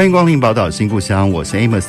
欢迎光临宝岛新故乡，我是 Amos。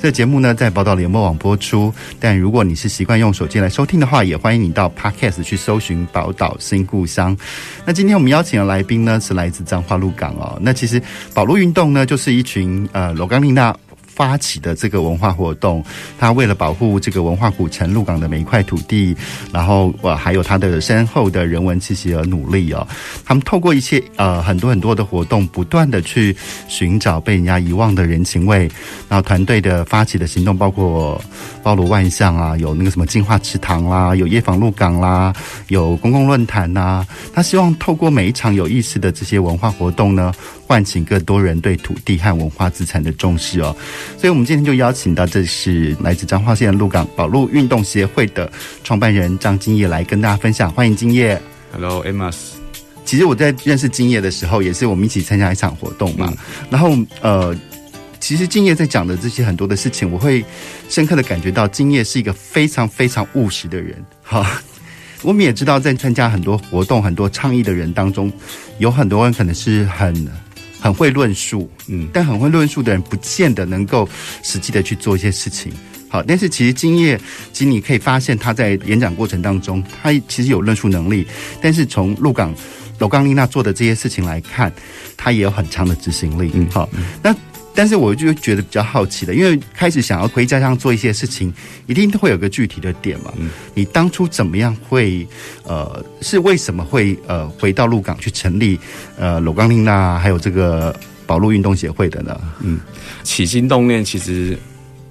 这节目呢，在宝岛联播网播出。但如果你是习惯用手机来收听的话，也欢迎你到 Podcast 去搜寻宝岛新故乡。那今天我们邀请的来宾呢，是来自彰化鹿港哦。那其实保鹿运动呢，就是一群呃罗冈丽娜。发起的这个文化活动，他为了保护这个文化古城鹿港的每一块土地，然后呃还有他的深厚的人文气息而努力哦。他们透过一些呃很多很多的活动，不断的去寻找被人家遗忘的人情味。然后团队的发起的行动包括包罗万象啊，有那个什么净化池塘啦，有夜访鹿港啦，有公共论坛呐。他希望透过每一场有意思的这些文化活动呢，唤醒更多人对土地和文化资产的重视哦。所以，我们今天就邀请到，这是来自彰化县鹿港保路运动协会的创办人张金叶来跟大家分享。欢迎金叶。Hello，Amos。其实我在认识金叶的时候，也是我们一起参加一场活动嘛。嗯、然后，呃，其实金叶在讲的这些很多的事情，我会深刻的感觉到金叶是一个非常非常务实的人。哈，我们也知道，在参加很多活动、很多倡议的人当中，有很多人可能是很。很会论述，嗯，但很会论述的人不见得能够实际的去做一些事情。好，但是其实今夜，其实你可以发现他在演讲过程当中，他其实有论述能力。但是从鹿港罗刚丽娜做的这些事情来看，他也有很强的执行力。嗯，好，那。但是我就觉得比较好奇的，因为开始想要回家乡做一些事情，一定都会有个具体的点嘛。嗯，你当初怎么样会呃，是为什么会呃回到鹿港去成立呃罗冈丽娜还有这个保路运动协会的呢？嗯，起心动念其实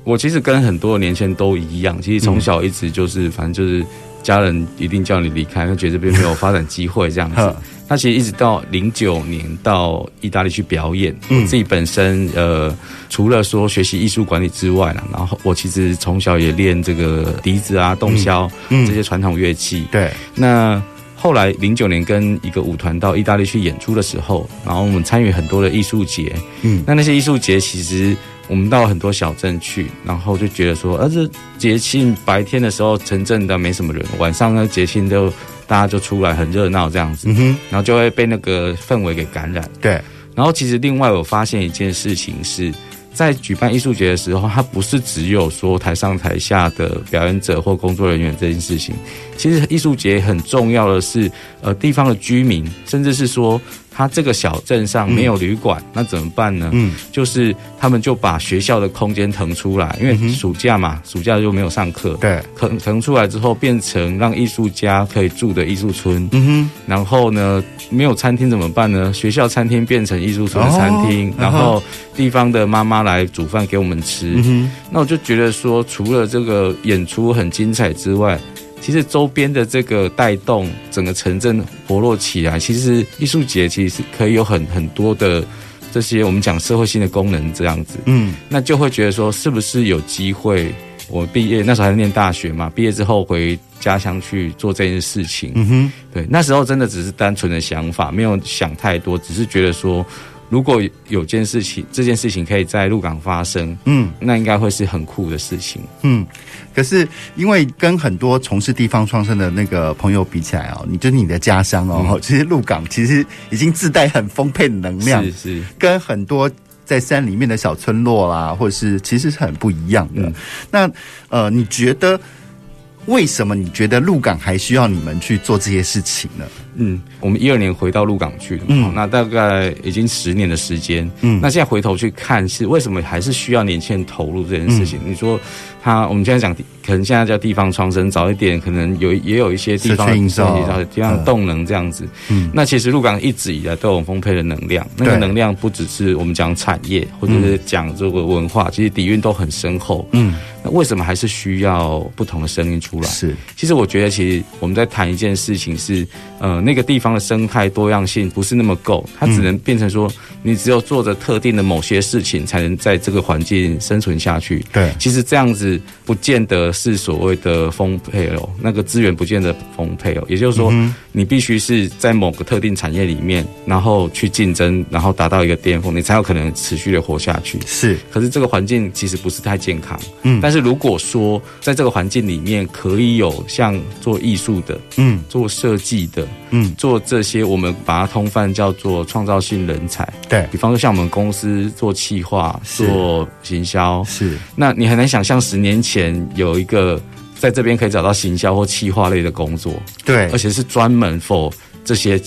我其实跟很多年轻人都一样，其实从小一直就是、嗯、反正就是家人一定叫你离开，他觉得这边没有发展机会这样子。他其实一直到零九年到意大利去表演，嗯，自己本身呃，除了说学习艺术管理之外呢，然后我其实从小也练这个笛子啊、洞箫，嗯，这些传统乐器。对。那后来零九年跟一个舞团到意大利去演出的时候，然后我们参与很多的艺术节，嗯，那那些艺术节其实我们到很多小镇去，然后就觉得说，呃，这节庆白天的时候城镇的没什么人，晚上呢节庆就。大家就出来很热闹这样子，嗯哼，然后就会被那个氛围给感染。对，然后其实另外我发现一件事情是，在举办艺术节的时候，它不是只有说台上台下的表演者或工作人员这件事情，其实艺术节很重要的是，呃，地方的居民，甚至是说。他这个小镇上没有旅馆，嗯，那怎么办呢？嗯，就是他们就把学校的空间腾出来，因为暑假嘛，暑假就没有上课。对，腾腾出来之后，变成让艺术家可以住的艺术村。嗯哼，然后呢，没有餐厅怎么办呢？学校餐厅变成艺术村的餐厅，哦，然后地方的妈妈来煮饭给我们吃。嗯哼，那我就觉得说，除了这个演出很精彩之外，其实周边的这个带动整个城镇活络起来，其实艺术节其实可以有很很多的这些我们讲社会性的功能这样子。嗯，那就会觉得说，是不是有机会？我毕业那时候还在念大学嘛，毕业之后回家乡去做这件事情。嗯哼，对，那时候真的只是单纯的想法，没有想太多，只是觉得说。如果有件事情，这件事情可以在鹿港发生，嗯，那应该会是很酷的事情，嗯。可是因为跟很多从事地方创生的那个朋友比起来哦，你就是你的家乡哦，嗯、其实鹿港其实已经自带很丰沛的能量，是是，跟很多在山里面的小村落啦，或者是其实是很不一样的。嗯、那呃，你觉得为什么你觉得鹿港还需要你们去做这些事情呢？嗯，我们一二年回到鹿港去的，嗯，那大概已经十年的时间，嗯，那现在回头去看，是为什么还是需要年轻人投入这件事情？嗯、你说他，我们现在讲，可能现在叫地方创生，早一点可能有也有一些地方的营造，地方动能这样子，嗯，那其实鹿港一直以来都有丰沛的能量，那个能量不只是我们讲产业，或者是讲这个文化，其实底蕴都很深厚，嗯，那为什么还是需要不同的声音出来？是，其实我觉得，其实我们在谈一件事情是，呃。那个地方的生态多样性不是那么够，它只能变成说，你只有做着特定的某些事情，才能在这个环境生存下去。对，其实这样子不见得是所谓的丰沛哦，那个资源不见得丰沛哦。也就是说，你必须是在某个特定产业里面，然后去竞争，然后达到一个巅峰，你才有可能持续的活下去。是，可是这个环境其实不是太健康。嗯，但是如果说在这个环境里面可以有像做艺术的，嗯，做设计的。嗯，做这些我们把它通泛叫做创造性人才。对，比方说，像我们公司做企划、做行销，是。那你很难想象十年前有一个在这边可以找到行销或企划类的工作。对，而且是专门 for 这些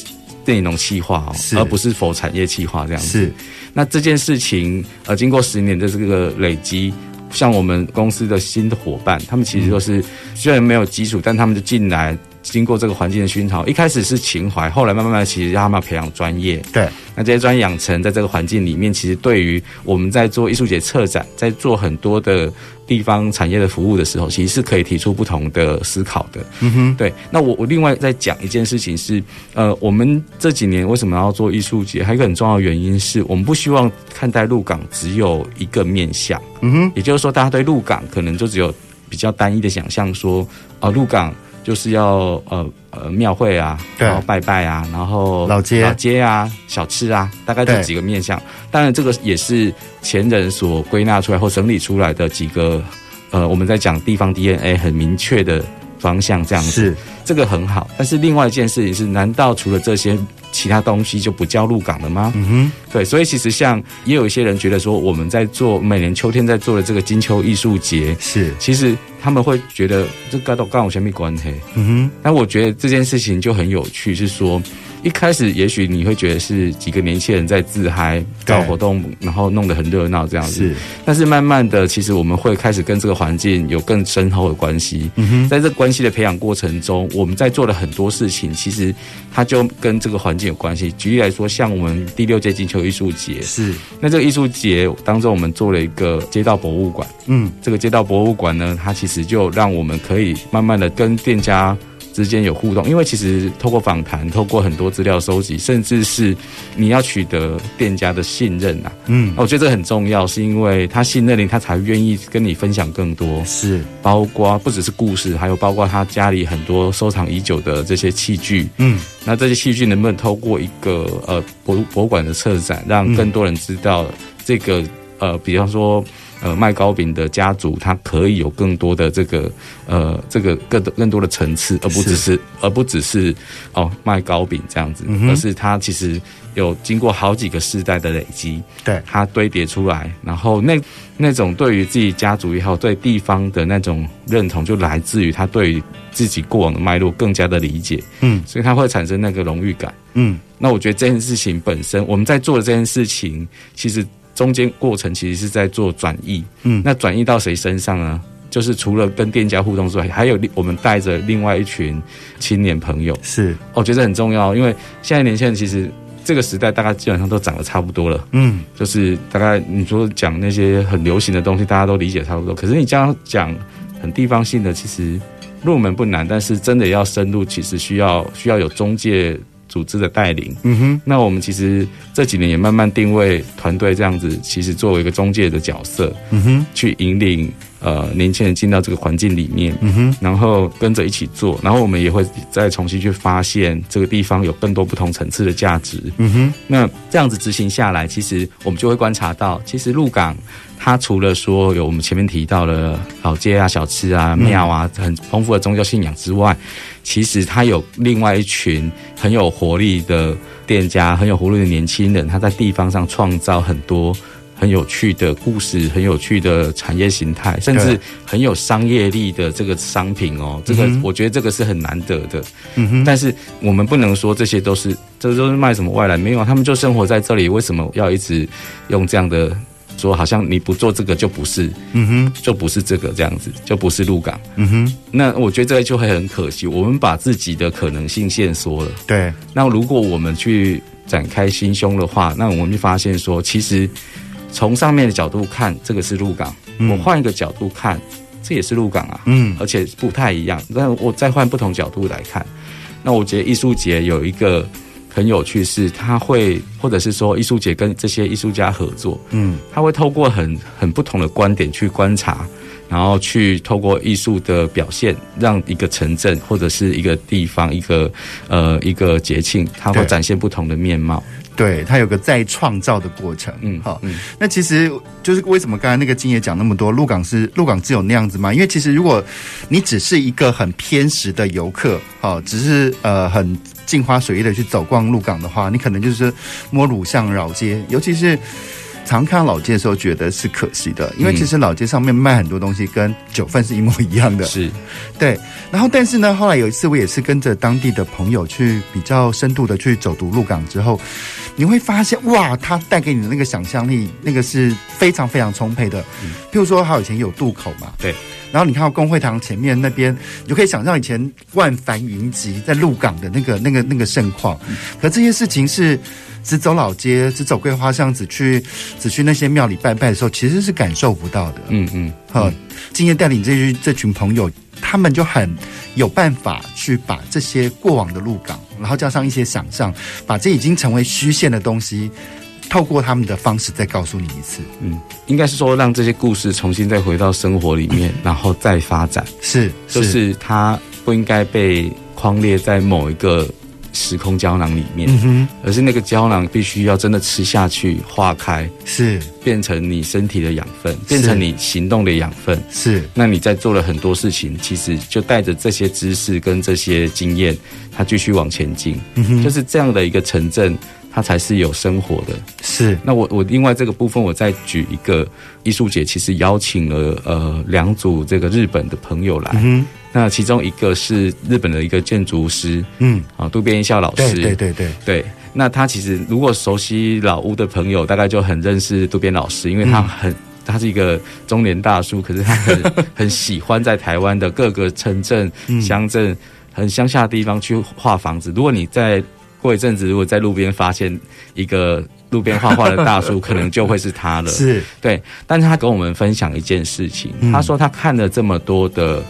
内容企划哦，而不是 for 产业企划这样子。是。那这件事情呃，经过十年的这个累积，像我们公司的新的伙伴，他们其实都是虽然没有基础，但他们就进来。经过这个环境的熏陶，一开始是情怀，后来慢慢的，其实让他们培养专业。对，那这些专业养成，在这个环境里面，其实对于我们在做艺术节策展，在做很多的地方产业的服务的时候，其实是可以提出不同的思考的。嗯哼，对。那我我另外再讲一件事情是，呃，我们这几年为什么要做艺术节？还有一个很重要的原因是我们不希望看待鹿港只有一个面向。嗯哼，也就是说，大家对鹿港可能就只有比较单一的想象，说啊，鹿港。就是要呃呃庙会啊，然后拜拜啊，然后老街老街啊，小吃啊，大概这几个面向。当然，这个也是前人所归纳出来或整理出来的几个呃，我们在讲地方 DNA 很明确的方向，这样子是这个很好。但是另外一件事情是，难道除了这些？其他东西就不叫鹿港了吗？嗯哼，对，所以其实像也有一些人觉得说，我们在做每年秋天在做的这个金秋艺术节，是其实他们会觉得这跟我跟我什么关系？嗯哼，但我觉得这件事情就很有趣，是说。一开始也许你会觉得是几个年轻人在自嗨搞活动，然后弄得很热闹这样子。是，但是慢慢的，其实我们会开始跟这个环境有更深厚的关系。嗯哼，在这关系的培养过程中，我们在做的很多事情，其实它就跟这个环境有关系。举例来说，像我们第六届金秋艺术节，是那这个艺术节当中，我们做了一个街道博物馆。嗯，这个街道博物馆呢，它其实就让我们可以慢慢的跟店家。之间有互动，因为其实透过访谈，透过很多资料收集，甚至是你要取得店家的信任啊，嗯，我觉得这很重要，是因为他信任你，他才愿意跟你分享更多，是。包括不只是故事，还有包括他家里很多收藏已久的这些器具，嗯，那这些器具能不能透过一个呃博博物馆的策展，让更多人知道这个呃，比方说。呃，卖糕饼的家族，他可以有更多的这个呃，这个更多更多的层次，而不只是，是而不只是哦卖糕饼这样子，嗯、而是他其实有经过好几个世代的累积，对，它堆叠出来，然后那那种对于自己家族也好，对地方的那种认同，就来自于他对于自己过往的脉络更加的理解，嗯，所以他会产生那个荣誉感，嗯，那我觉得这件事情本身，我们在做的这件事情，其实。中间过程其实是在做转移，嗯，那转移到谁身上呢？就是除了跟店家互动之外，还有我们带着另外一群青年朋友，是，我觉得很重要，因为现在年轻人其实这个时代大概基本上都长得差不多了，嗯，就是大概你说讲那些很流行的东西，大家都理解差不多，可是你这样讲很地方性的，其实入门不难，但是真的要深入，其实需要需要有中介。组织的带领，嗯哼，那我们其实这几年也慢慢定位团队这样子，其实作为一个中介的角色，嗯哼，去引领呃年轻人进到这个环境里面，嗯哼，然后跟着一起做，然后我们也会再重新去发现这个地方有更多不同层次的价值，嗯哼，那这样子执行下来，其实我们就会观察到，其实鹿港。它除了说有我们前面提到的老街啊、小吃啊、庙啊，很丰富的宗教信仰之外，其实他有另外一群很有活力的店家，很有活力的年轻人，他在地方上创造很多很有趣的故事，很有趣的产业形态，甚至很有商业力的这个商品哦。这个我觉得这个是很难得的。嗯哼。但是我们不能说这些都是，这都是卖什么外来，没有，他们就生活在这里，为什么要一直用这样的？说好像你不做这个就不是，嗯哼，就不是这个这样子，就不是鹿港，嗯哼。那我觉得这个就会很可惜，我们把自己的可能性限缩了。对。那如果我们去展开心胸的话，那我们就发现说，其实从上面的角度看，这个是鹿港；嗯、我换一个角度看，这也是鹿港啊。嗯。而且不太一样。那我再换不同角度来看，那我觉得艺术节有一个很有趣是，他会或者是说艺术节跟这些艺术家合作，嗯，他会透过很很不同的观点去观察。然后去透过艺术的表现，让一个城镇或者是一个地方、一个呃一个节庆，它会展现不同的面貌。对，它有个再创造的过程。嗯，好，嗯，那其实就是为什么刚才那个金爷讲那么多，鹿港是鹿港只有那样子吗？因为其实如果你只是一个很偏食的游客，好，只是呃很镜花水月的去走逛鹿港的话，你可能就是摸乳巷绕街，尤其是。常看到老街的时候，觉得是可惜的，因为其实老街上面卖很多东西跟九份是一模一样的。是，对。然后，但是呢，后来有一次，我也是跟着当地的朋友去比较深度的去走读鹿港之后，你会发现，哇，它带给你的那个想象力，那个是非常非常充沛的。嗯，譬如说，它以前有渡口嘛，对。然后你看到公会堂前面那边，你就可以想象以前万帆云集在鹿港的那个、那个、那个盛况。可这些事情是。只走老街，只走桂花巷，子去只去那些庙里拜拜的时候，其实是感受不到的。嗯嗯，好，今天带领这群这群朋友，他们就很有办法去把这些过往的鹿港，然后加上一些想象，把这已经成为虚线的东西，透过他们的方式再告诉你一次。嗯，应该是说让这些故事重新再回到生活里面，嗯、然后再发展。是，就是它不应该被框列在某一个。时空胶囊里面，嗯，而是那个胶囊必须要真的吃下去，化开，是变成你身体的养分，变成你行动的养分，是。那你在做了很多事情，其实就带着这些知识跟这些经验，它继续往前进，嗯，就是这样的一个城镇，它才是有生活的。是。那我我另外这个部分，我再举一个艺术节，其实邀请了呃两组这个日本的朋友来。嗯那其中一个是日本的一个建筑师，嗯，啊，渡边一孝老师，对对对对，对。那他其实如果熟悉老屋的朋友，大概就很认识渡边老师，因为他很，嗯、他是一个中年大叔，可是他很 很喜欢在台湾的各个城镇、乡镇、很乡下的地方去画房子。如果你在过一阵子，如果在路边发现一个路边画画的大叔，可能就会是他了。是，对。但是他跟我们分享一件事情，嗯、他说他看了这么多的。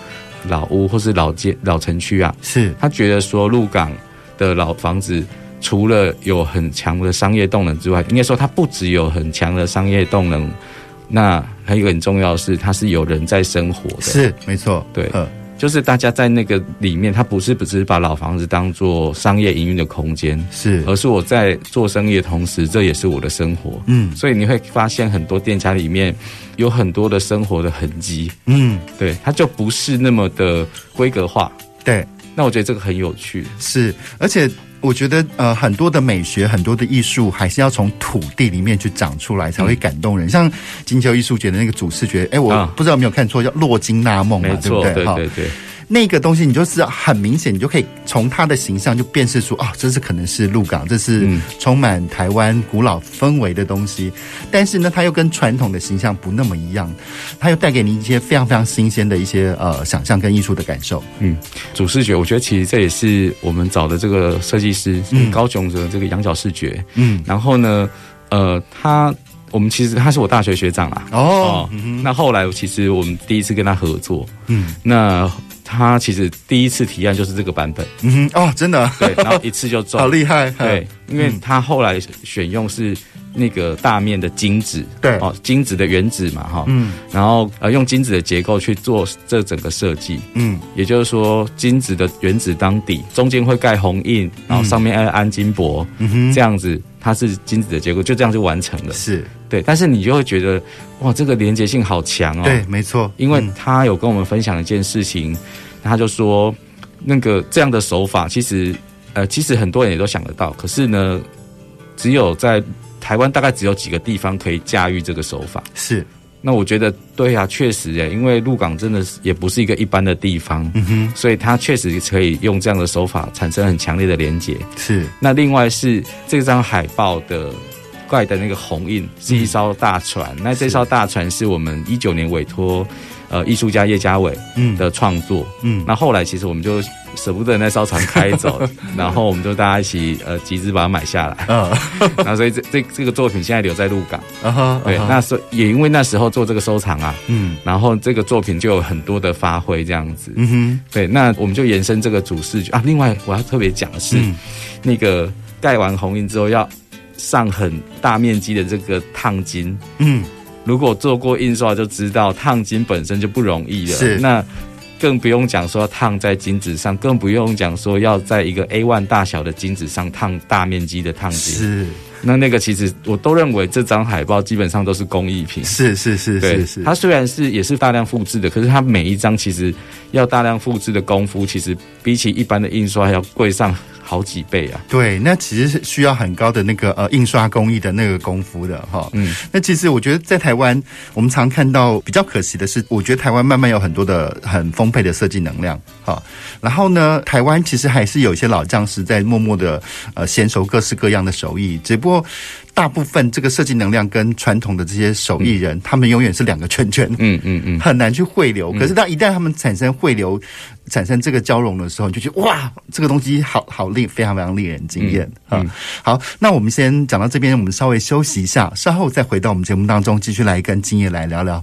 老屋或是老街老城区啊，是他觉得说鹿港的老房子，除了有很强的商业动能之外，应该说它不只有很强的商业动能，那还有一个很重要的是，它是有人在生活的，是没错，对。就是大家在那个里面，他不是不是把老房子当做商业营运的空间，是，而是我在做生意的同时，这也是我的生活。嗯，所以你会发现很多店家里面有很多的生活的痕迹。嗯，对，它就不是那么的规格化。对，那我觉得这个很有趣。是，而且。我觉得呃，很多的美学，很多的艺术，还是要从土地里面去长出来，才会感动人。嗯、像金秋艺术节的那个主视觉，哎，我不知道有没有看错，叫洛金纳梦嘛，对不对？对对对。那个东西，你就是很明显，你就可以从它的形象就辨识出，哦，这是可能是鹿港，这是充满台湾古老氛围的东西。但是呢，它又跟传统的形象不那么一样，它又带给你一些非常非常新鲜的一些呃想象跟艺术的感受。嗯，主视觉，我觉得其实这也是我们找的这个设计师，嗯，高雄的这个羊角视觉。嗯，然后呢，呃，他我们其实他是我大学学长啦。哦，哦嗯、那后来其实我们第一次跟他合作，嗯，那。他其实第一次提案就是这个版本，嗯哼，哦，真的，对，然后 一次就中，好厉害，对，因为他后来选用是那个大面的金子，对，哦，金子的原子嘛，哈，嗯，然后呃用金子的结构去做这整个设计，嗯，也就是说金子的原子当底，中间会盖红印，然后上面要安金箔，嗯哼，这样子它是金子的结构，就这样就完成了，是。对，但是你就会觉得，哇，这个连结性好强哦。对，没错，因为他有跟我们分享一件事情，嗯、他就说，那个这样的手法，其实，呃，其实很多人也都想得到，可是呢，只有在台湾大概只有几个地方可以驾驭这个手法。是，那我觉得，对啊，确实诶，因为鹿港真的是也不是一个一般的地方，嗯哼，所以它确实可以用这样的手法产生很强烈的连接。是，那另外是这张海报的。怪的那个红印是一艘大船，嗯、那这艘大船是我们一九年委托呃艺术家叶家伟的创作，嗯，那后来其实我们就舍不得那艘船开走，然后我们就大家一起呃集资把它买下来。嗯，然后所以这这这个作品现在留在鹿港。啊哈，对，那所以也因为那时候做这个收藏啊，嗯，然后这个作品就有很多的发挥这样子。嗯哼，对，那我们就延伸这个主视觉啊。另外我要特别讲的是，嗯、那个盖完红印之后要上很大面积的这个烫金。嗯，如果做过印刷就知道烫金本身就不容易了。是那。更不用讲说烫在金纸上，更不用讲说要在一个 A1 大小的金纸上烫大面积的烫金。是，那那个其实我都认为这张海报基本上都是工艺品。是是是是是，它虽然是也是大量复制的，可是它每一张其实要大量复制的功夫，其实比起一般的印刷还要贵上。好几倍啊！对，那其实是需要很高的那个呃印刷工艺的那个功夫的哈。嗯，那其实我觉得在台湾，我们常看到比较可惜的是，我觉得台湾慢慢有很多的很丰沛的设计能量哈。然后呢，台湾其实还是有一些老匠师在默默的呃娴熟各式各样的手艺，只不过。大部分这个设计能量跟传统的这些手艺人，嗯、他们永远是两个圈圈，嗯嗯嗯，很难去汇流。嗯、可是当一旦他们产生汇流，产生这个交融的时候，你就觉得哇，这个东西好好令，非常非常令人惊艳啊！好，那我们先讲到这边，我们稍微休息一下，稍后再回到我们节目当中，继续来跟金叶来聊聊。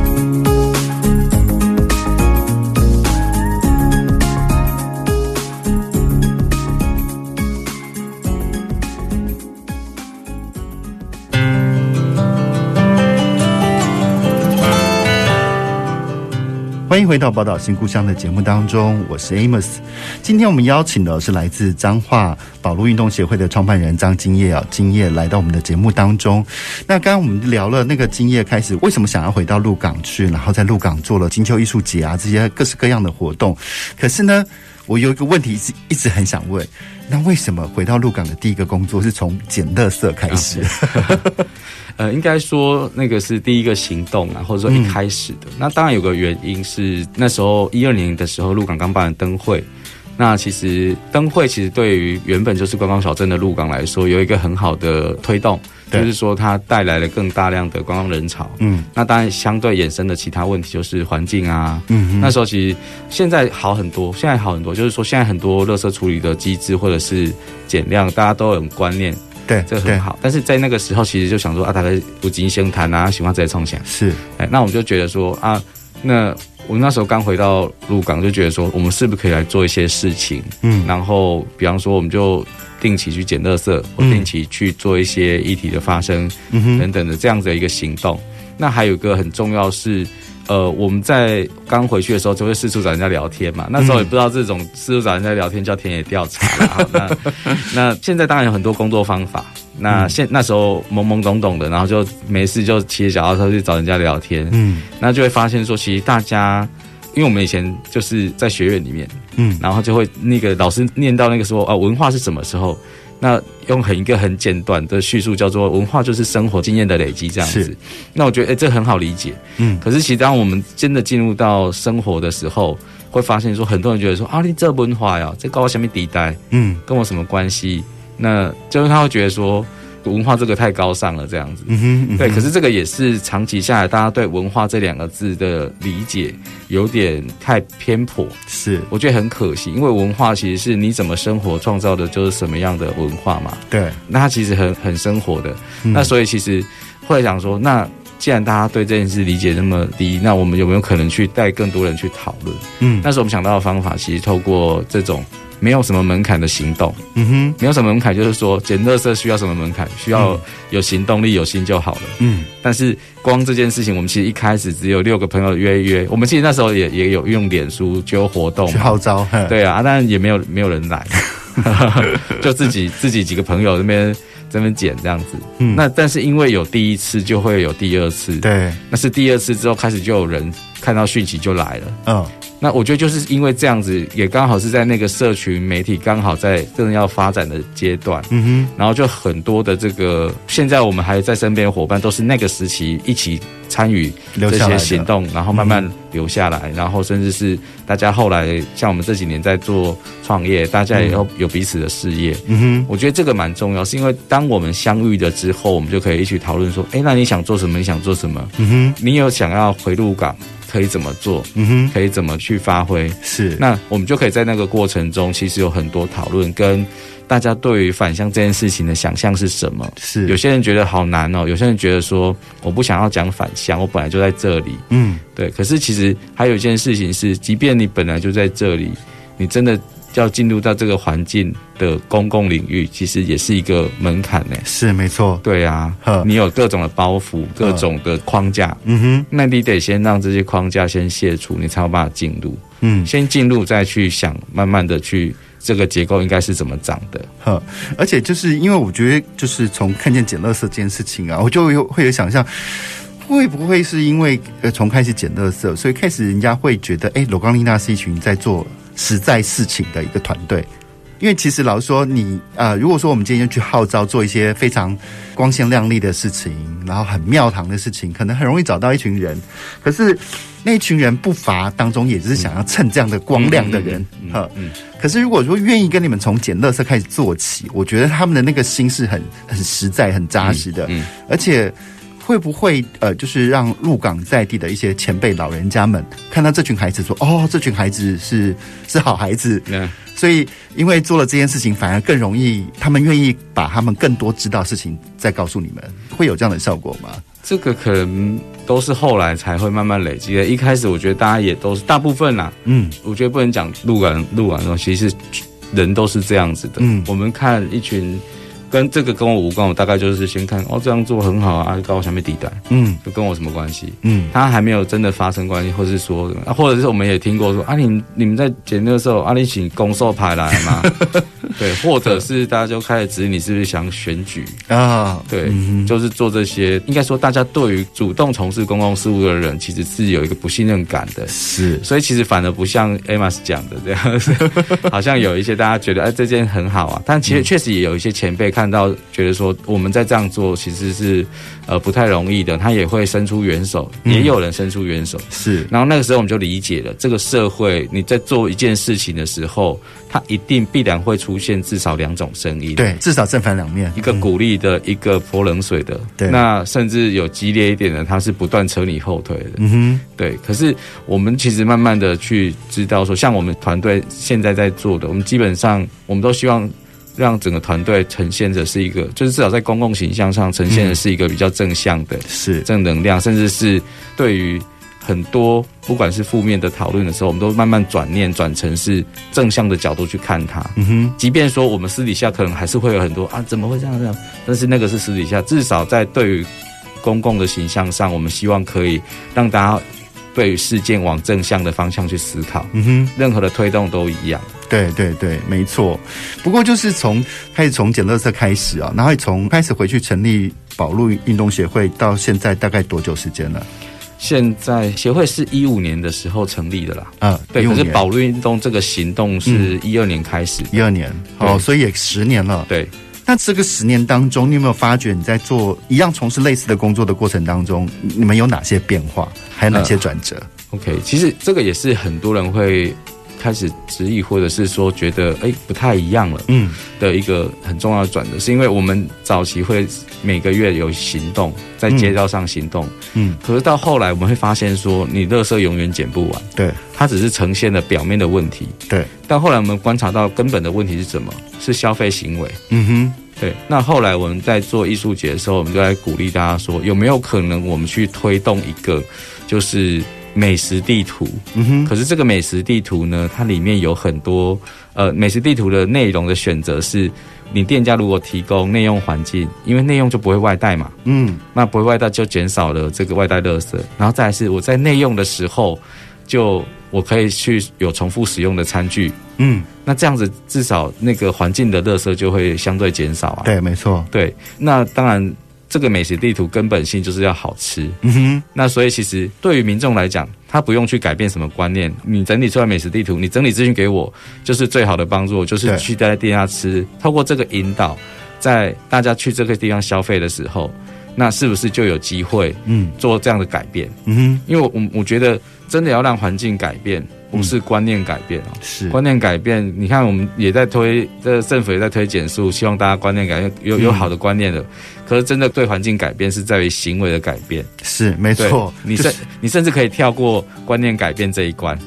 回到《宝岛新故乡》的节目当中，我是 Amos。今天我们邀请的是来自彰化保路运动协会的创办人张金叶啊，金叶来到我们的节目当中。那刚刚我们聊了那个金叶开始为什么想要回到鹿港去，然后在鹿港做了金秋艺术节啊这些各式各样的活动。可是呢，我有一个问题是一直很想问，那为什么回到鹿港的第一个工作是从捡垃圾开始？呃，应该说那个是第一个行动啊，或者说一开始的。那当然有个原因是那时候一二年的时候，鹿港刚办了灯会。那其实灯会其实对于原本就是观光小镇的鹿港来说，有一个很好的推动，就是说它带来了更大量的观光人潮。嗯，那当然相对衍生的其他问题就是环境啊。嗯哼，那时候其实现在好很多，现在好很多，就是说现在很多垃圾处理的机制或者是减量，大家都很观念。对，这个很好。但是在那个时候，其实就想说啊，大家不经先谈啊，喜欢直接冲钱。是，哎，那我们就觉得说啊，那我那时候刚回到鹿港，就觉得说，我们是不是可以来做一些事情？嗯，然后比方说，我们就定期去捡垃圾，或定期去做一些议题的发生，嗯，等等的这样子的一个行动。那还有一个很重要是。呃，我们在刚回去的时候就会四处找人家聊天嘛。那时候也不知道这种四处找人家聊天叫田野调查啦。那 那现在当然有很多工作方法。那现那时候懵懵懂懂的，然后就没事就骑着脚踏车去找人家聊天。嗯，那就会发现说，其实大家，因为我们以前就是在学院里面，嗯，然后就会那个老师念到那个说啊，文化是什么时候？那用很一个很简短的叙述叫做文化就是生活经验的累积这样子。那我觉得哎、欸，这很好理解。嗯。可是其实当我们真的进入到生活的时候，会发现说很多人觉得说啊，你这文化呀，这跟我什么地带？嗯，跟我什么关系？那就是他会觉得说。文化这个太高尚了，这样子，嗯哼，嗯哼，对。可是这个也是长期下来，大家对文化这两个字的理解有点太偏颇，是，我觉得很可惜。因为文化其实是你怎么生活创造的，就是什么样的文化嘛。对，那它其实很很生活的。嗯、那所以其实后来想说，那既然大家对这件事理解那么低，那我们有没有可能去带更多人去讨论？嗯，那时候我们想到的方法，其实透过这种。没有什么门槛的行动，嗯哼，没有什么门槛，就是说捡垃圾需要什么门槛？需要有行动力，有心就好了。嗯，但是光这件事情，我们其实一开始只有六个朋友约一约，我们其实那时候也也有用脸书就有活动去号召，对啊，但也没有没有人来，就自己自己几个朋友那边这边剪这样子。嗯，那但是因为有第一次，就会有第二次，对，那是第二次之后开始就有人看到讯息就来了，嗯。那我觉得就是因为这样子，也刚好是在那个社群媒体刚好在正要发展的阶段，嗯哼，然后就很多的这个，现在我们还在身边的伙伴都是那个时期一起参与这些行动，然后慢慢留下来，然后甚至是大家后来像我们这几年在做创业，大家也要有彼此的事业，嗯哼，我觉得这个蛮重要，是因为当我们相遇了之后，我们就可以一起讨论说，哎，那你想做什么？你想做什么？嗯哼，你有想要回鹿港？可以怎么做？嗯哼，可以怎么去发挥？是，那我们就可以在那个过程中，其实有很多讨论，跟大家对于返乡这件事情的想象是什么？是，有些人觉得好难哦，有些人觉得说我不想要讲返乡，我本来就在这里。嗯，对。可是其实还有一件事情是，即便你本来就在这里，你真的。要进入到这个环境的公共领域，其实也是一个门槛呢。是没错，对啊，你有各种的包袱，各种的框架。嗯哼，那你得先让这些框架先卸除，你才有办法进入。嗯，先进入，再去想，慢慢的去这个结构应该是怎么长的。呵，而且就是因为我觉得，就是从看见捡垃圾这件事情啊，我就有会有想象，会不会是因为呃从开始捡垃圾，所以开始人家会觉得，哎，罗刚丽娜是一群在做。实在事情的一个团队，因为其实老实说你，你、呃、啊，如果说我们今天去号召做一些非常光鲜亮丽的事情，然后很庙堂的事情，可能很容易找到一群人。可是那一群人不乏当中，也只是想要蹭这样的光亮的人。哈、嗯，嗯。可是如果说愿意跟你们从捡垃圾开始做起，我觉得他们的那个心是很很实在、很扎实的，而且。会不会呃，就是让入港在地的一些前辈老人家们看到这群孩子说，哦，这群孩子是是好孩子，嗯，所以因为做了这件事情，反而更容易，他们愿意把他们更多知道事情再告诉你们，会有这样的效果吗？这个可能都是后来才会慢慢累积的。一开始我觉得大家也都是大部分啦，嗯，我觉得不能讲鹿港鹿港的东西，其实人都是这样子的，嗯，我们看一群。跟这个跟我无关，我大概就是先看哦，这样做很好啊，高我下面地带，嗯，就跟我什么关系？嗯，他还没有真的发生关系，或是说什么，啊，或者是我们也听过说啊，你你们在捡的时候，啊，你请公售牌来嘛，对，或者是大家就开始质疑你是不是想选举啊？对，嗯，就是做这些，应该说大家对于主动从事公共事务的人，其实是有一个不信任感的，是，所以其实反而不像 Amos 讲的这样子，好像有一些大家觉得哎，这件很好啊，但其实确实也有一些前辈看到觉得说。说我们在这样做其实是呃不太容易的，他也会伸出援手，也有人伸出援手，嗯、是。然后那个时候我们就理解了，这个社会你在做一件事情的时候，它一定必然会出现至少两种声音，对，至少正反两面，一个鼓励的，嗯、一个泼冷水的，对。那甚至有激烈一点的，他是不断扯你后腿的，嗯哼，对。可是我们其实慢慢的去知道说，像我们团队现在在做的，我们基本上我们都希望。让整个团队呈现的是一个，就是至少在公共形象上呈现的是一个比较正向的，是正能量，甚至是对于很多不管是负面的讨论的时候，我们都慢慢转念转成是正向的角度去看它。嗯哼，即便说我们私底下可能还是会有很多啊，怎么会这样这样？但是那个是私底下，至少在对于公共的形象上，我们希望可以让大家对于事件往正向的方向去思考。嗯哼，任何的推动都一样。对对对，没错。不过就是从开始从捡垃圾开始啊，然后从开始回去成立保路运动协会到现在大概多久时间了？现在协会是一五年的时候成立的啦。啊，对。可是保路运动这个行动是一二年开始，一二年哦，所以也十年了。对。那这个十年当中，你有没有发觉你在做一样从事类似的工作的过程当中，你们有哪些变化，还有哪些转折？呃，OK，其实这个也是很多人会。开始质疑，或者是说觉得哎不太一样了，嗯，的一个很重要的转折，是因为我们早期会每个月有行动，在街道上行动，嗯，可是到后来我们会发现说，你垃圾永远捡不完，对，它只是呈现了表面的问题，对，但后来我们观察到根本的问题是什么？是消费行为，嗯哼，对。那后来我们在做艺术节的时候，我们就在鼓励大家说，有没有可能我们去推动一个，就是。美食地图，嗯哼，可是这个美食地图呢，它里面有很多呃，美食地图的内容的选择是，你店家如果提供内用环境，因为内用就不会外带嘛，嗯，那不会外带就减少了这个外带垃圾，然后再来是我在内用的时候，就我可以去有重复使用的餐具，嗯，那这样子至少那个环境的垃圾就会相对减少啊，对，没错，对，那当然。这个美食地图根本性就是要好吃。嗯哼，那所以其实对于民众来讲，他不用去改变什么观念。你整理出来美食地图，你整理资讯给我，就是最好的帮助。就是去在店下吃，透过这个引导，在大家去这个地方消费的时候，那是不是就有机会嗯做这样的改变？嗯哼，因为我我觉得真的要让环境改变。不是观念改变哦，是观念改变。你看，我们也在推，这个政府也在推减速，希望大家观念改变，有有好的观念的。嗯、可是，真的对环境改变是在于行为的改变。是没错，你甚、就是、你甚至可以跳过观念改变这一关。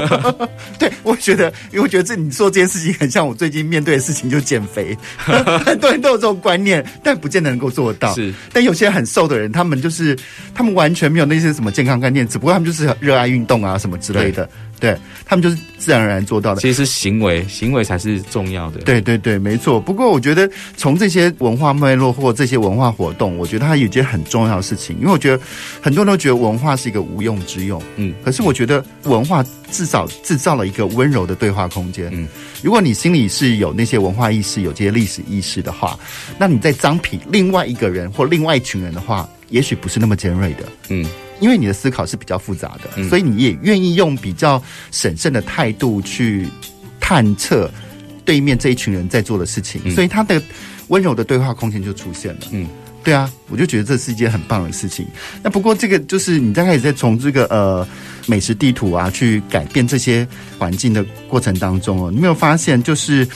对，我觉得，因为我觉得这你做这件事情很像我最近面对的事情，就是减肥。很多人都有这种观念，但不见得能够做得到。是，但有些很瘦的人，他们就是他们完全没有那些什么健康概念，只不过他们就是热爱运动啊什么之类的。对，他们就是自然而然做到的。其实是行为，行为才是重要的。对对对，没错。不过我觉得从这些文化脉络或这些文化活动，我觉得它有一件很重要的事情。因为我觉得很多人都觉得文化是一个无用之用，嗯。可是我觉得文化至少制造了一个温柔的对话空间。嗯，如果你心里是有那些文化意识、有这些历史意识的话，那你在臧否另外一个人或另外一群人的话，也许不是那么尖锐的。嗯。因为你的思考是比较复杂的，嗯、所以你也愿意用比较审慎的态度去探测对面这一群人在做的事情，嗯、所以他的温柔的对话空间就出现了。嗯，对啊，我就觉得这是一件很棒的事情。那不过这个就是你大概也在从这个呃美食地图啊去改变这些环境的过程当中哦，你没有发现就是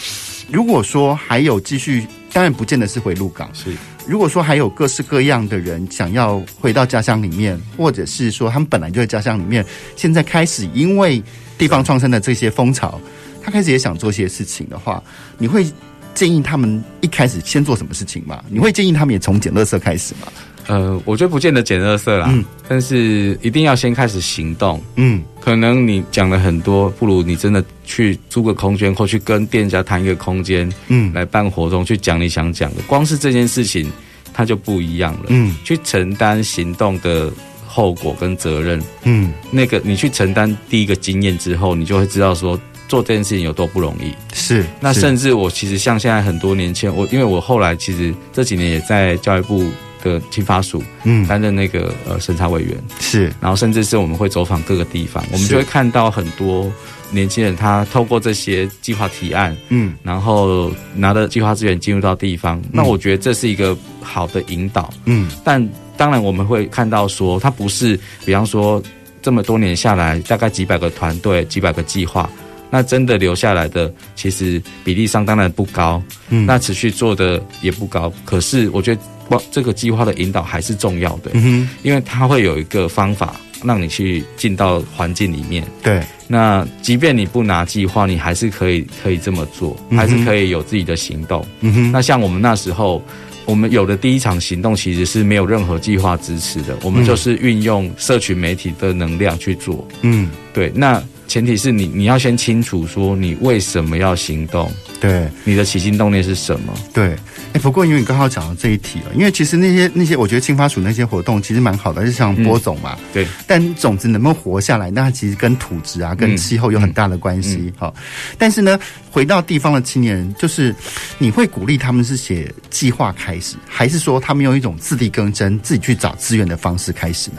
如果说还有继续，当然不见得是回鹿港是。如果说还有各式各样的人想要回到家乡里面，或者是说他们本来就在家乡里面，现在开始因为地方创生的这些风潮，他开始也想做些事情的话，你会建议他们一开始先做什么事情吗？你会建议他们也从捡垃圾开始吗？呃，我觉得不见得捡垃圾啦，嗯，但是一定要先开始行动。嗯，可能你讲了很多，不如你真的去租个空间，或去跟店家谈一个空间，嗯，来办活动，去讲你想讲的。光是这件事情，它就不一样了。嗯，去承担行动的后果跟责任。嗯，那个你去承担第一个经验之后，你就会知道说做这件事情有多不容易。是，那甚至我其实像现在很多年前，我因为我后来其实这几年也在教育部。的青发署，嗯，担任那个呃审查委员。是，然后甚至是我们会走访各个地方，我们就会看到很多年轻人，他透过这些计划提案，嗯，然后拿着计划资源进入到地方，那我觉得这是一个好的引导，嗯，但当然我们会看到说，他不是，比方说这么多年下来，大概几百个团队，几百个计划，那真的留下来的其实比例上当然不高，嗯，那持续做的也不高，可是我觉得。这个计划的引导还是重要的，嗯哼，因为它会有一个方法让你去进到环境里面。对，那即便你不拿计划，你还是可以可以这么做，还是可以有自己的行动。嗯哼，那像我们那时候，我们有的第一场行动其实是没有任何计划支持的，我们就是运用社群媒体的能量去做。嗯，对，那。前提是你，你要先清楚说你为什么要行动，对，你的起心动念是什么？对，哎、欸，不过因为你刚好讲到这一题了，因为其实那些那些，我觉得青发署那些活动其实蛮好的，就像播种嘛，嗯、对。但种子能不能活下来，那它其实跟土质啊、跟气候有很大的关系。好、嗯，嗯、但是呢，回到地方的青年人，就是你会鼓励他们是写计划开始，还是说他们用一种自力更生、自己去找资源的方式开始呢？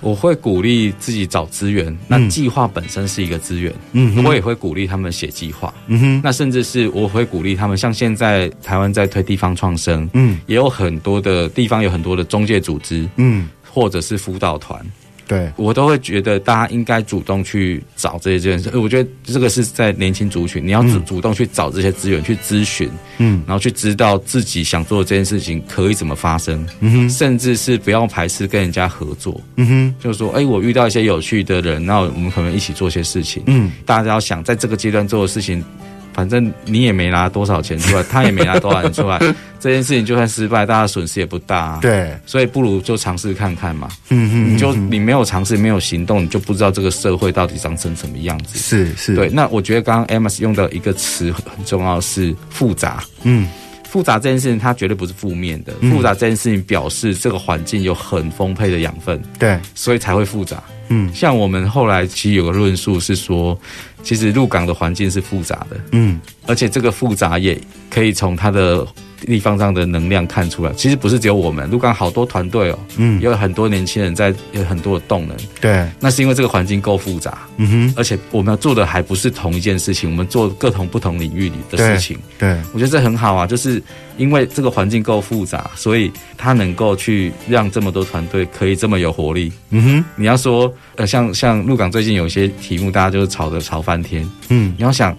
我会鼓励自己找资源，那计划本身是一个资源，嗯，我也会鼓励他们写计划，嗯哼，那甚至是我会鼓励他们，像现在台湾在推地方创生，嗯，也有很多的地方有很多的中介组织，嗯，或者是辅导团。对，我都会觉得大家应该主动去找这些资源。我觉得这个是在年轻族群，你要主主动去找这些资源，去咨询，嗯，然后去知道自己想做的这件事情可以怎么发生，嗯哼，甚至是不要排斥跟人家合作，嗯哼，就是说，哎，我遇到一些有趣的人，那我们可能一起做些事情，嗯，大家要想在这个阶段做的事情。反正你也没拿多少钱出来，他也没拿多少钱出来，这件事情就算失败，大家损失也不大啊。对，所以不如就尝试看看嘛。嗯嗯，你就你没有尝试，没有行动，你就不知道这个社会到底长成什么样子。是是，对。那我觉得刚刚 Amos 用的一个词很重要，是复杂。嗯，复杂这件事情它绝对不是负面的，复杂这件事情表示这个环境有很丰沛的养分。对，所以才会复杂。嗯，像我们后来其实有个论述是说，其实入港的环境是复杂的，嗯，而且这个复杂也可以从它的地方上的能量看出来。其实不是只有我们，鹿港好多团队哦，嗯，也有很多年轻人在，有很多的动能。对，那是因为这个环境够复杂，嗯哼，而且我们要做的还不是同一件事情，我们做各同不同领域里的事情。对，对，我觉得这很好啊，就是因为这个环境够复杂，所以它能够去让这么多团队可以这么有活力。嗯哼，你要说呃，像像鹿港最近有些题目，大家就是吵着吵翻天。嗯，你要想。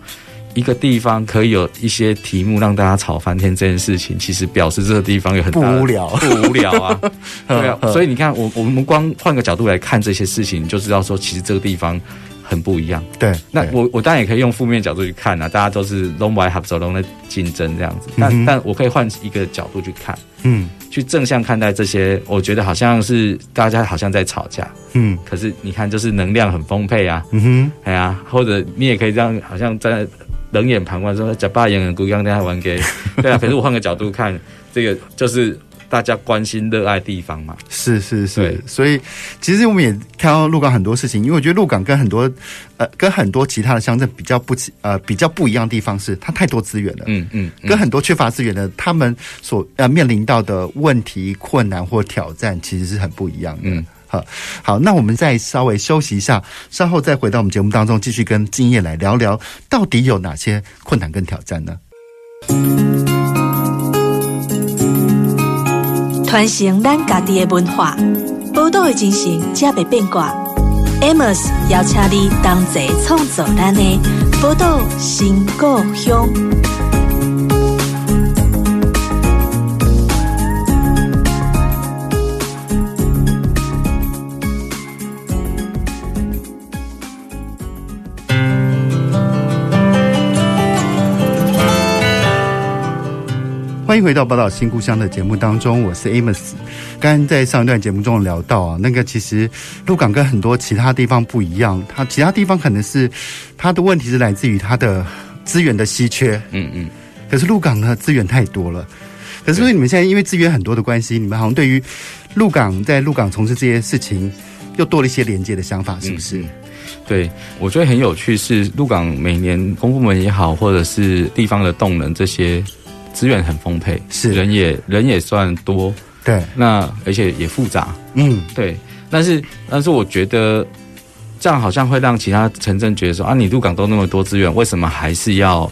一个地方可以有一些题目让大家吵翻天，这件事情其实表示这个地方有很大的不无聊，不无聊啊。对啊，所以你看，我我们光换个角度来看这些事情，就知道说，其实这个地方很不一样。对，那我我当然也可以用负面角度去看啊，大家都是拢歪合走拢在竞争这样子。但、嗯、但我可以换一个角度去看，嗯，去正向看待这些，我觉得好像是大家好像在吵架，嗯，可是你看，就是能量很丰沛啊，嗯哼，哎呀，或者你也可以这样，好像在。冷眼旁观说：“假扮演员，故意让大家玩 gay。”对啊，可是我换个角度看，这个就是大家关心、热爱地方嘛。是是是，所以其实我们也看到鹿港很多事情，因为我觉得鹿港跟很多呃跟很多其他的乡镇比较不呃比较不一样的地方是，它太多资源了。嗯嗯，跟很多缺乏资源的，他们所呃面临到的问题、困难或挑战，其实是很不一样的。嗯。好，那我们再稍微休息一下，稍后再回到我们节目当中，继续跟敬业来聊聊，到底有哪些困难跟挑战呢？传承咱家己的文化，宝岛的精神，才袂变卦。Amos 邀请你同齐创造咱的宝岛新故乡。欢迎回到《宝岛新故乡》的节目当中，我是 Amos。刚刚在上一段节目中聊到啊，那个其实鹿港跟很多其他地方不一样，它其他地方可能是它的问题是来自于它的资源的稀缺，嗯嗯。可是鹿港呢，资源太多了。可是因为你们现在因为资源很多的关系，你们好像对于鹿港在鹿港从事这些事情又多了一些连接的想法，是不是？嗯嗯对，我觉得很有趣，是鹿港每年公部门也好，或者是地方的动能这些。资源很丰沛，是人也人也算多，对，那而且也复杂，嗯，对。但是但是我觉得这样好像会让其他城镇觉得说啊，你鹿港都那么多资源，为什么还是要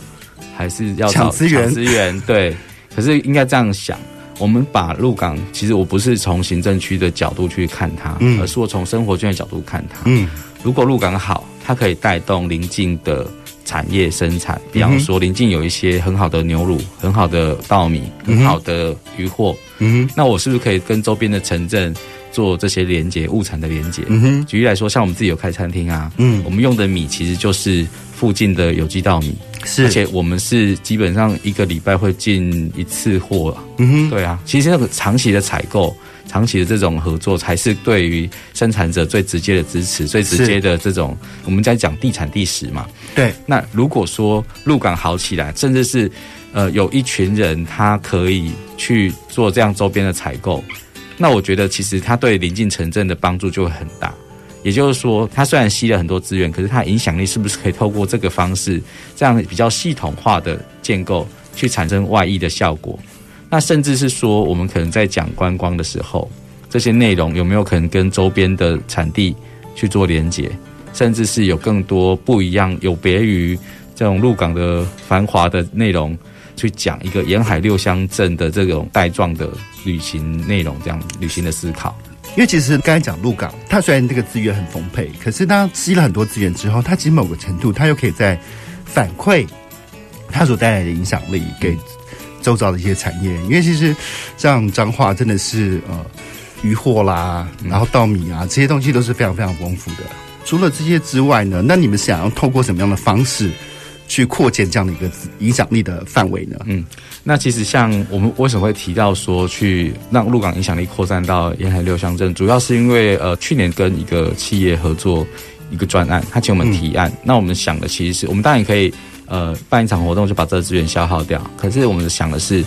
还是要抢资源？抢资源，对。可是应该这样想，我们把鹿港，其实我不是从行政区的角度去看它，嗯，而是我从生活圈的角度看它，嗯。如果鹿港好，它可以带动邻近的。产业生产，比方说邻近有一些很好的牛乳、很好的稻米、很好的渔货，嗯哼，那我是不是可以跟周边的城镇做这些连接、物产的连接？嗯哼，举例来说，像我们自己有开餐厅啊，嗯，我们用的米其实就是附近的有机稻米，是，而且我们是基本上一个礼拜会进一次货，嗯哼，对啊，其实那个长期的采购。长期的这种合作，才是对于生产者最直接的支持，最直接的这种，我们在讲地产地食嘛。对。那如果说鹿港好起来，甚至是呃有一群人他可以去做这样周边的采购，那我觉得其实他对临近城镇的帮助就会很大。也就是说，它虽然吸了很多资源，可是它影响力是不是可以透过这个方式，这样比较系统化的建构，去产生外溢的效果？那甚至是说，我们可能在讲观光的时候，这些内容有没有可能跟周边的产地去做连结，甚至是有更多不一样、有别于这种鹿港的繁华的内容，去讲一个沿海六乡镇的这种带状的旅行内容，这样旅行的思考。因为其实刚才讲鹿港，它虽然这个资源很丰沛，可是它吸了很多资源之后，它其实某个程度，它又可以在反馈它所带来的影响力给。周遭的一些产业，因为其实像彰化真的是呃渔获啦，然后稻米啊这些东西都是非常非常丰富的。除了这些之外呢，那你们想要透过什么样的方式去扩建这样的一个影响力的范围呢？嗯，那其实像我们为什么会提到说去让鹿港影响力扩散到沿海六乡镇，主要是因为呃去年跟一个企业合作一个专案，他请我们提案，嗯、那我们想的其实是我们当然可以。呃，办一场活动就把这个资源消耗掉。可是我们想的是，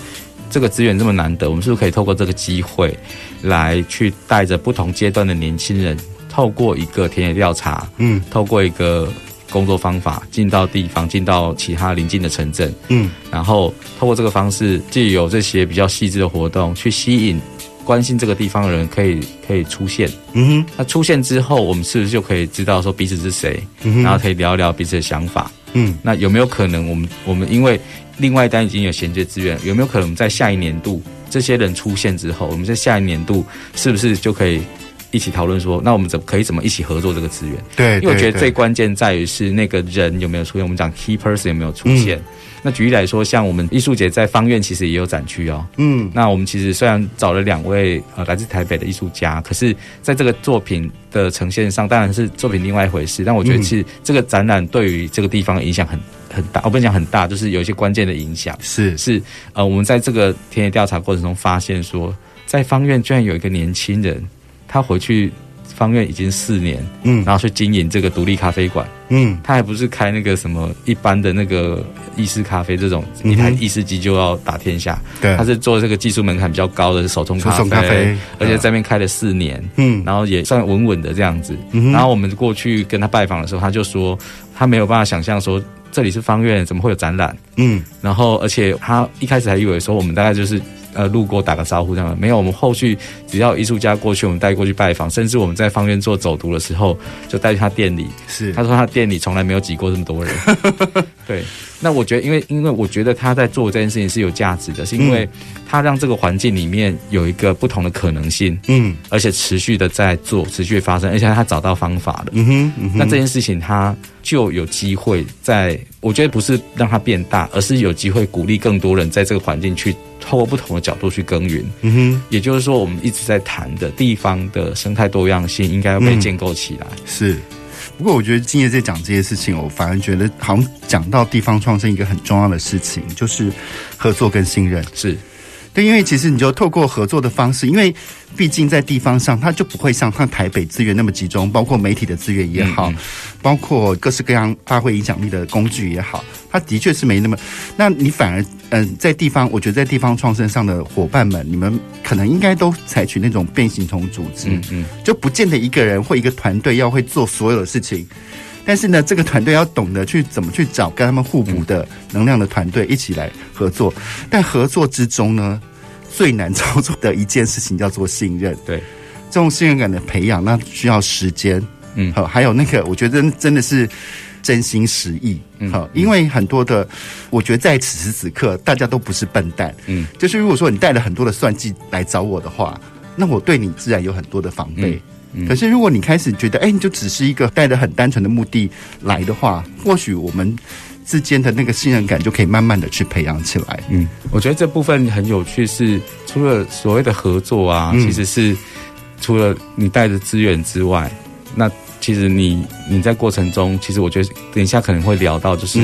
这个资源这么难得，我们是不是可以透过这个机会，来去带着不同阶段的年轻人，透过一个田野调查，嗯，透过一个工作方法进到地方，进到其他邻近的城镇，嗯，然后透过这个方式，既有这些比较细致的活动，去吸引关心这个地方的人可以可以出现。嗯哼，那出现之后，我们是不是就可以知道说彼此是谁？然后可以聊一聊彼此的想法。嗯，那有没有可能我们我们因为另外一单已经有衔接资源，有没有可能我们在下一年度这些人出现之后，我们在下一年度是不是就可以？一起讨论说，那我们怎可以怎么一起合作这个资源？对，因为我觉得最关键在于是那个人有没有出现。我们讲 key person 有没有出现？嗯、那举例来说，像我们艺术节在方院其实也有展区哦。嗯，那我们其实虽然找了两位呃来自台北的艺术家，可是在这个作品的呈现上，当然是作品另外一回事。但我觉得其实这个展览对于这个地方影响很很大。我不能讲很大，就是有一些关键的影响。是是呃，我们在这个田野调查过程中发现说，在方院居然有一个年轻人。他回去方院已经四年，嗯，然后去经营这个独立咖啡馆，嗯，他还不是开那个什么一般的那个意式咖啡这种一台意式机就要打天下，对，他是做这个技术门槛比较高的手冲咖啡，咖啡而且在那边开了四年，嗯，然后也算稳稳的这样子，嗯，然后我们过去跟他拜访的时候，他就说他没有办法想象说这里是方院，怎么会有展览，嗯，然后而且他一开始还以为说我们大概就是。呃，路过打个招呼这样没有。我们后续只要艺术家过去，我们带过去拜访，甚至我们在方院做走读的时候，就带去他店里。是，他说他店里从来没有挤过这么多人。对，那我觉得，因为因为我觉得他在做这件事情是有价值的，是因为他让这个环境里面有一个不同的可能性。嗯，而且持续的在做，持续发生，而且他找到方法了。嗯哼，嗯哼，那这件事情他就有机会在，我觉得不是让它变大，而是有机会鼓励更多人在这个环境去。透过不同的角度去耕耘，嗯哼，也就是说，我们一直在谈的地方的生态多样性，应该要被建构起来。嗯、是，不过我觉得今夜在讲这些事情，我反而觉得好像讲到地方创生一个很重要的事情，就是合作跟信任。是。对，因为其实你就透过合作的方式，因为毕竟在地方上，它就不会像像台北资源那么集中，包括媒体的资源也好，嗯嗯，包括各式各样发挥影响力的工具也好，它的确是没那么。那你反而，嗯、呃，在地方，我觉得在地方创生上的伙伴们，你们可能应该都采取那种变形虫组织，嗯嗯，就不见得一个人或一个团队要会做所有的事情。但是呢，这个团队要懂得去怎么去找跟他们互补的能量的团队一起来合作。但合作之中呢，最难操作的一件事情叫做信任。对，这种信任感的培养，那需要时间。嗯，好，还有那个，我觉得真的是真心实意。好，因为很多的，我觉得在此时此刻，大家都不是笨蛋。嗯，就是如果说你带了很多的算计来找我的话，那我对你自然有很多的防备。可是，如果你开始觉得，哎，你就只是一个带着很单纯的目的来的话，或许我们之间的那个信任感就可以慢慢的去培养起来。嗯，我觉得这部分很有趣是，是除了所谓的合作啊，其实是除了你带着资源之外，那。其实你你在过程中，其实我觉得等一下可能会聊到，就是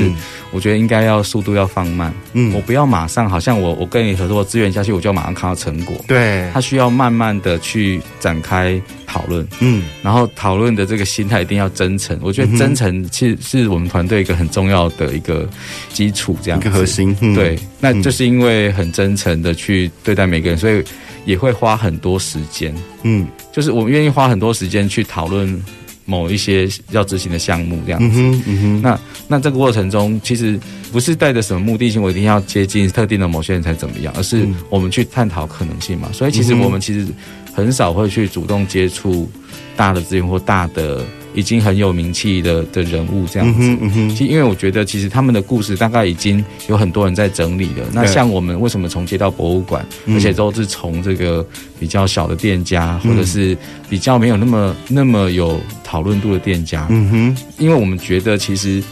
我觉得应该要速度要放慢，嗯，我不要马上好像我我跟你合作资源下去，我就要马上看到成果，对，他需要慢慢的去展开讨论，嗯，然后讨论的这个心态一定要真诚，我觉得真诚其实是我们团队一个很重要的一个基础，这样一个核心，嗯、对，那就是因为很真诚的去对待每个人，所以也会花很多时间，嗯，就是我们愿意花很多时间去讨论。某一些要执行的项目这样子，嗯哼嗯哼，那那这个过程中，其实不是带着什么目的性，我一定要接近特定的某些人才怎么样，而是我们去探讨可能性嘛。所以其实我们其实很少会去主动接触大的资源或大的。已经很有名气的的人物这样子，嗯嗯哼，其实因为我觉得，其实他们的故事大概已经有很多人在整理了。那像我们为什么从街道博物馆，而且都是从这个比较小的店家，或者是比较没有那么那么有讨论度的店家，嗯哼，因为我们觉得其实。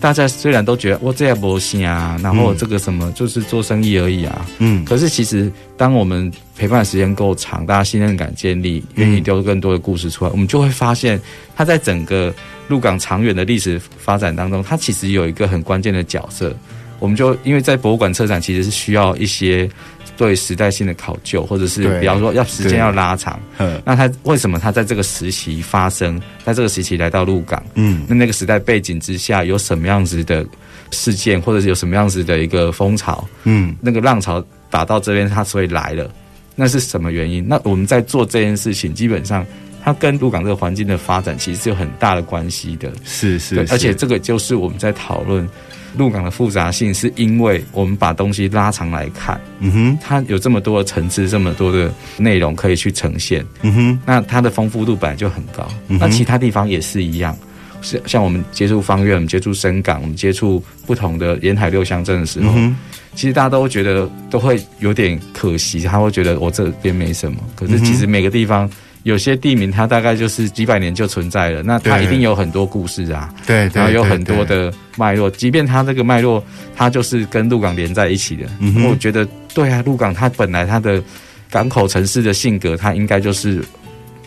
大家虽然都觉得我这样不行啊，然后这个什么就是做生意而已啊，嗯，可是其实当我们陪伴的时间够长，大家信任感建立，愿意丢更多的故事出来，我们就会发现，它在整个鹿港长远的历史发展当中，它其实有一个很关键的角色。我们就因为在博物馆策展，其实是需要一些。对时代性的考究，或者是比方说要时间要拉长，那他为什么他在这个时期发生，在这个时期来到鹿港？嗯，那那个时代背景之下有什么样子的事件，或者是有什么样子的一个风潮？嗯，那个浪潮打到这边，他所以来了，那是什么原因？那我们在做这件事情，基本上。它跟鹿港这个环境的发展其实是有很大的关系的。是是，对，而且这个就是我们在讨论鹿港的复杂性，是因为我们把东西拉长来看，嗯哼，它有这么多的层次，这么多的内容可以去呈现，嗯哼，那它的丰富度本来就很高。嗯，那其他地方也是一样。像像我们接触方院，我们接触深港，我们接触不同的沿海六乡镇的时候，嗯、其实大家都会觉得都会有点可惜，他会觉得我这边没什么。可是其实每个地方有些地名，它大概就是几百年就存在了，那它一定有很多故事啊，对，然后有很多的脉络。即便它这个脉络，它就是跟鹿港连在一起的。嗯，我觉得对啊，鹿港它本来它的港口城市的性格，它应该就是。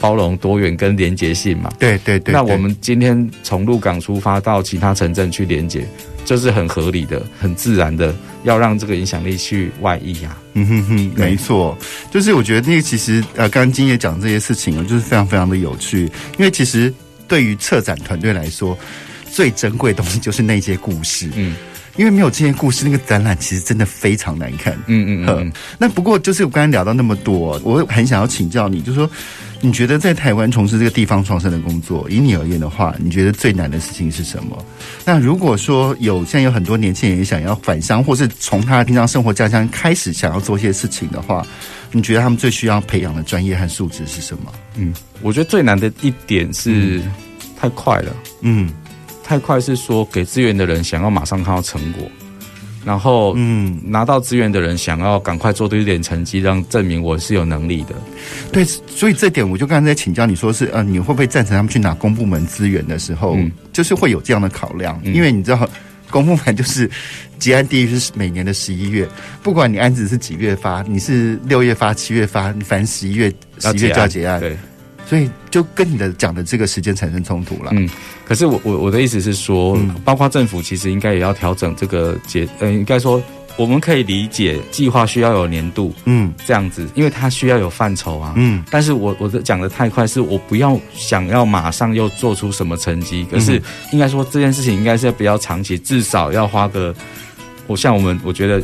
包容多元跟连结性嘛，对对对，对。那我们今天从鹿港出发到其他城镇去连接，这、就是很合理的、很自然的，要让这个影响力去外溢啊。嗯哼哼，没错，就是我觉得那个其实呃，刚刚金爷讲这些事情啊，就是非常非常的有趣。因为其实对于策展团队来说，最珍贵的东西就是那些故事。嗯。因为没有这些故事，那个展览其实真的非常难看。嗯嗯嗯。那不过就是我刚才聊到那么多，我很想要请教你，就是说，你觉得在台湾从事这个地方创生的工作，以你而言的话，你觉得最难的事情是什么？那如果说有现在有很多年轻人想要返乡，或是从他的平常生活家乡开始想要做一些事情的话，你觉得他们最需要培养的专业和素质是什么？嗯，我觉得最难的一点是太快了。嗯。太快是说给资源的人想要马上看到成果，然后嗯，拿到资源的人想要赶快做出一点成绩，让证明我是有能力的。对，所以这点我就刚才在请教你说是呃，你会不会赞成他们去拿公部门资源的时候，嗯、就是会有这样的考量？嗯、因为你知道公部门就是结案第一是每年的十一月，不管你案子是几月发，你是六月发、七月发，你反正十一月十一月就要结案。对。所以就跟你的讲的这个时间产生冲突了。嗯，可是我我我的意思是说，嗯、包括政府其实应该也要调整这个节，呃，应该说我们可以理解计划需要有年度，嗯，这样子，因为它需要有范畴啊，嗯。但是我我的讲的太快，是我不要想要马上又做出什么成绩，可是应该说这件事情应该是要比较长期，至少要花个，我像我们我觉得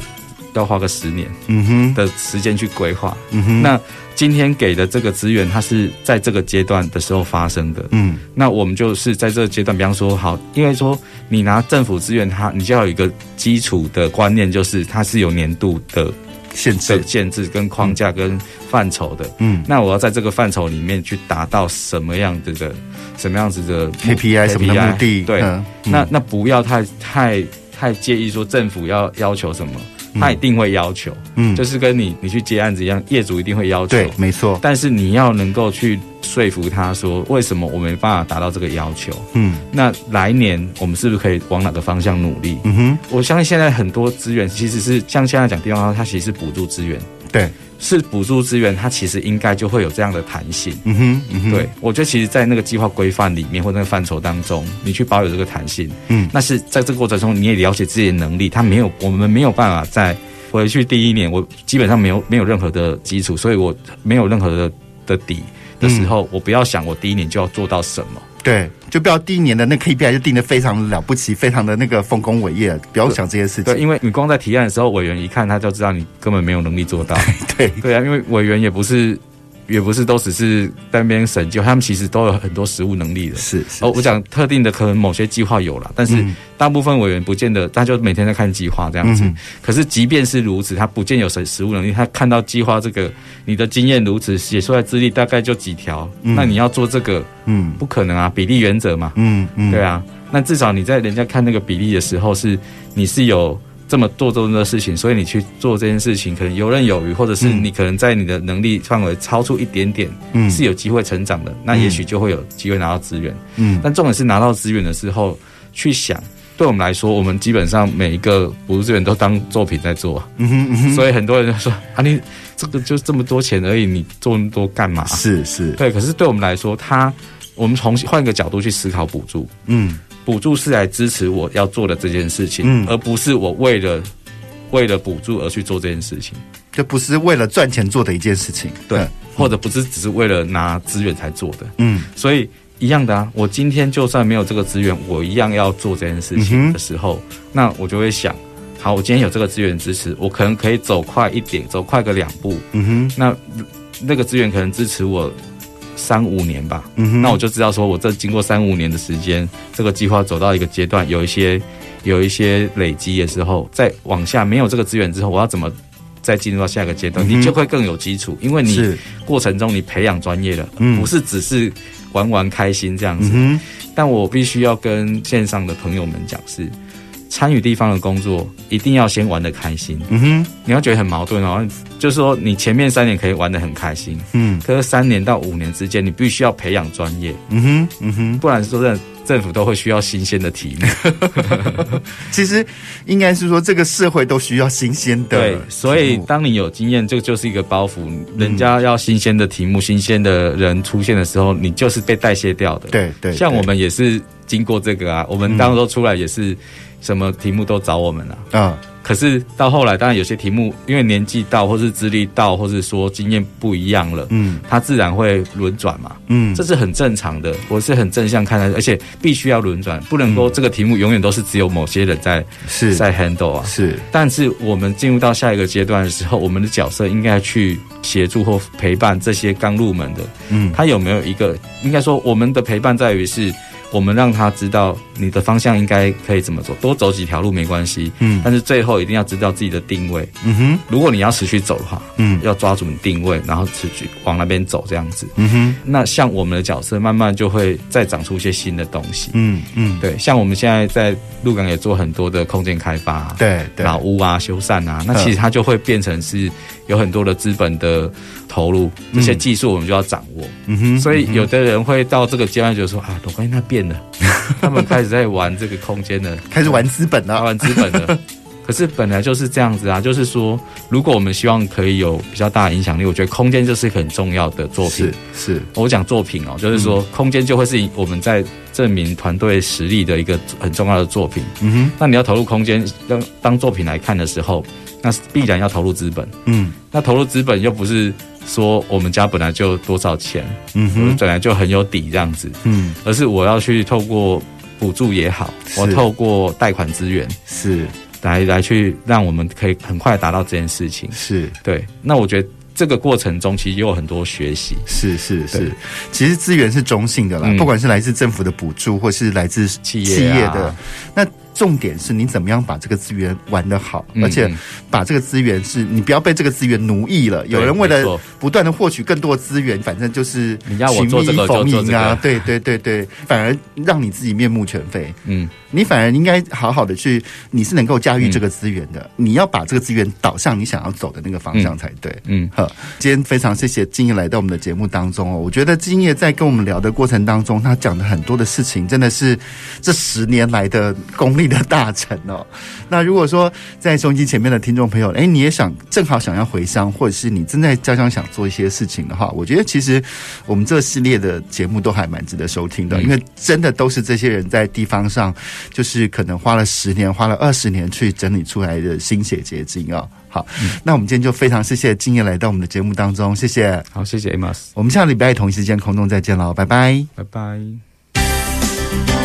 要花个十年，嗯哼。的时间去规划，嗯哼，那。今天给的这个资源，它是在这个阶段的时候发生的。嗯，那我们就是在这个阶段，比方说，好，因为说你拿政府资源，它你就要有一个基础的观念，就是它是有年度的限制、限制跟框架跟范畴的。嗯，那我要在这个范畴里面去达到什么样子的、什么样子的 KPI 什么的目的？对，嗯、那那不要太太太介意说政府要要求什么。他一定会要求，嗯，就是跟你你去接案子一样，业主一定会要求，对，没错。但是你要能够去说服他说，为什么我没办法达到这个要求？嗯，那来年我们是不是可以往哪个方向努力？嗯哼，我相信现在很多资源其实是像现在讲地方，它其实是补助资源，对。是补助资源，它其实应该就会有这样的弹性。嗯哼，嗯哼，对，我觉得其实，在那个计划规范里面或那个范畴当中，你去保有这个弹性，嗯，那是在这个过程中，你也了解自己的能力。他没有，我们没有办法在回去第一年，我基本上没有没有任何的基础，所以我没有任何的的底的时候，嗯，我不要想我第一年就要做到什么。对，就不要第一年的那 KPI 就定的非常了不起，非常的那个丰功伟业，不要想这些事情。对，因为你光在提案的时候，委员一看他就知道你根本没有能力做到。对对啊，因为委员也不是。也不是都只是在那边审计，他们其实都有很多实务能力的。是，是，哦，我讲特定的，可能某些计划有了，但是大部分委员不见得，他就每天在看计划这样子。嗯、可是即便是如此，他不见有实实务能力，他看到计划这个，你的经验如此，写出来资历大概就几条，嗯，那你要做这个，嗯，不可能啊，比例原则嘛，嗯嗯，对啊，那至少你在人家看那个比例的时候是，是你是有。这么做这么多事情，所以你去做这件事情，可能游刃有余，或者是你可能在你的能力范围超出一点点，嗯，是有机会成长的，嗯、那也许就会有机会拿到资源，嗯。但重点是拿到资源的时候，去想，对我们来说，我们基本上每一个补助资源都当作品在做，嗯哼，嗯哼。所以很多人就说啊，你这个就这么多钱而已，你做那么多干嘛？是是，对。可是对我们来说，他我们从换一个角度去思考补助，嗯。补助是来支持我要做的这件事情，嗯，而不是我为了为了补助而去做这件事情，这不是为了赚钱做的一件事情，对，嗯、或者不是只是为了拿资源才做的，嗯，所以一样的啊，我今天就算没有这个资源，我一样要做这件事情的时候，嗯、那我就会想，好，我今天有这个资源支持，我可能可以走快一点，走快个两步，嗯哼，那那个资源可能支持我。三五年吧。那我就知道说，我这经过三五年的时间，这个计划走到一个阶段，有一些有一些累积的时候，再往下没有这个资源之后，我要怎么再进入到下一个阶段？嗯、你就会更有基础，因为你过程中你培养专业了，嗯，不是只是玩玩开心这样子。嗯、但我必须要跟线上的朋友们讲是。参与地方的工作，一定要先玩的开心。嗯哼，你要觉得很矛盾哦，就是说你前面三年可以玩的很开心，嗯，可是三年到五年之间，你必须要培养专业。嗯哼，嗯哼，不然说真的。政府都会需要新鲜的题目，其实应该是说这个社会都需要新鲜的。对，所以当你有经验，这个就是一个包袱。人家要新鲜的题目、新鲜的人出现的时候，你就是被代谢掉的。对对，像我们也是经过这个啊，我们当时出来也是什么题目都找我们了啊。可是到后来，当然有些题目因为年纪到，或是资历到，或是说经验不一样了，嗯，它自然会轮转嘛，嗯，这是很正常的，我是很正向看待，而且必须要轮转，不能够这个题目永远都是只有某些人在是。在 handle 啊，是。但是我们进入到下一个阶段的时候，我们的角色应该去协助或陪伴这些刚入门的，嗯，他有没有一个应该说我们的陪伴在于是。我们让他知道你的方向应该可以怎么走，多走几条路没关系。嗯，但是最后一定要知道自己的定位。嗯哼，如果你要持续走的话，嗯，要抓住你定位，然后持续往那边走，这样子。嗯哼，那像我们的角色，慢慢就会再长出一些新的东西。嗯嗯，对，像我们现在在鹿港也做很多的空间开发，对，老屋啊、修缮啊，那其实它就会变成是有很多的资本的投入，这些技术我们就要掌握。嗯哼，所以有的人会到这个阶段就说啊，我发现那变了。他们开始在玩这个空间了，开始玩资本了，玩资本了。可是本来就是这样子啊，就是说，如果我们希望可以有比较大的影响力，我觉得空间就是很重要的作品。是，是我讲作品哦，就是说空间就会是我们在证明团队实力的一个很重要的作品。嗯哼，那你要投入空间当当作品来看的时候，那必然要投入资本。嗯，那投入资本又不是。说我们家本来就多少钱，嗯哼，本来就很有底这样子，嗯，而是我要去透过补助也好，我透过贷款资源是来来去让我们可以很快达到这件事情，是对。那我觉得这个过程中其实也有很多学习，是是是。其实资源是中性的啦，不管是来自政府的补助，或是来自企业的那。重点是你怎么样把这个资源玩得好，而且把这个资源是你不要被这个资源奴役了。有人为了不断的获取更多资源，反正就是你要我做这个就做这个，对对对对，反而让你自己面目全非。嗯，你反而应该好好的去，你是能够驾驭这个资源的，你要把这个资源导向你想要走的那个方向才对。嗯，好，今天非常谢谢金叶来到我们的节目当中哦。我觉得金叶在跟我们聊的过程当中，他讲的很多的事情，真的是这十年来的功力。的大臣哦，那如果说在收音机前面的听众朋友，哎，你也想正好想要回乡，或者是你正在家乡想做一些事情的话，我觉得其实我们这系列的节目都还蛮值得收听的，因为真的都是这些人在地方上，就是可能花了十年、花了二十年去整理出来的心血结晶哦。好，那我们今天就非常谢谢敬业来到我们的节目当中，谢谢，好，谢谢 Amos，我们下个礼拜同一时间空中再见喽，拜拜，拜拜。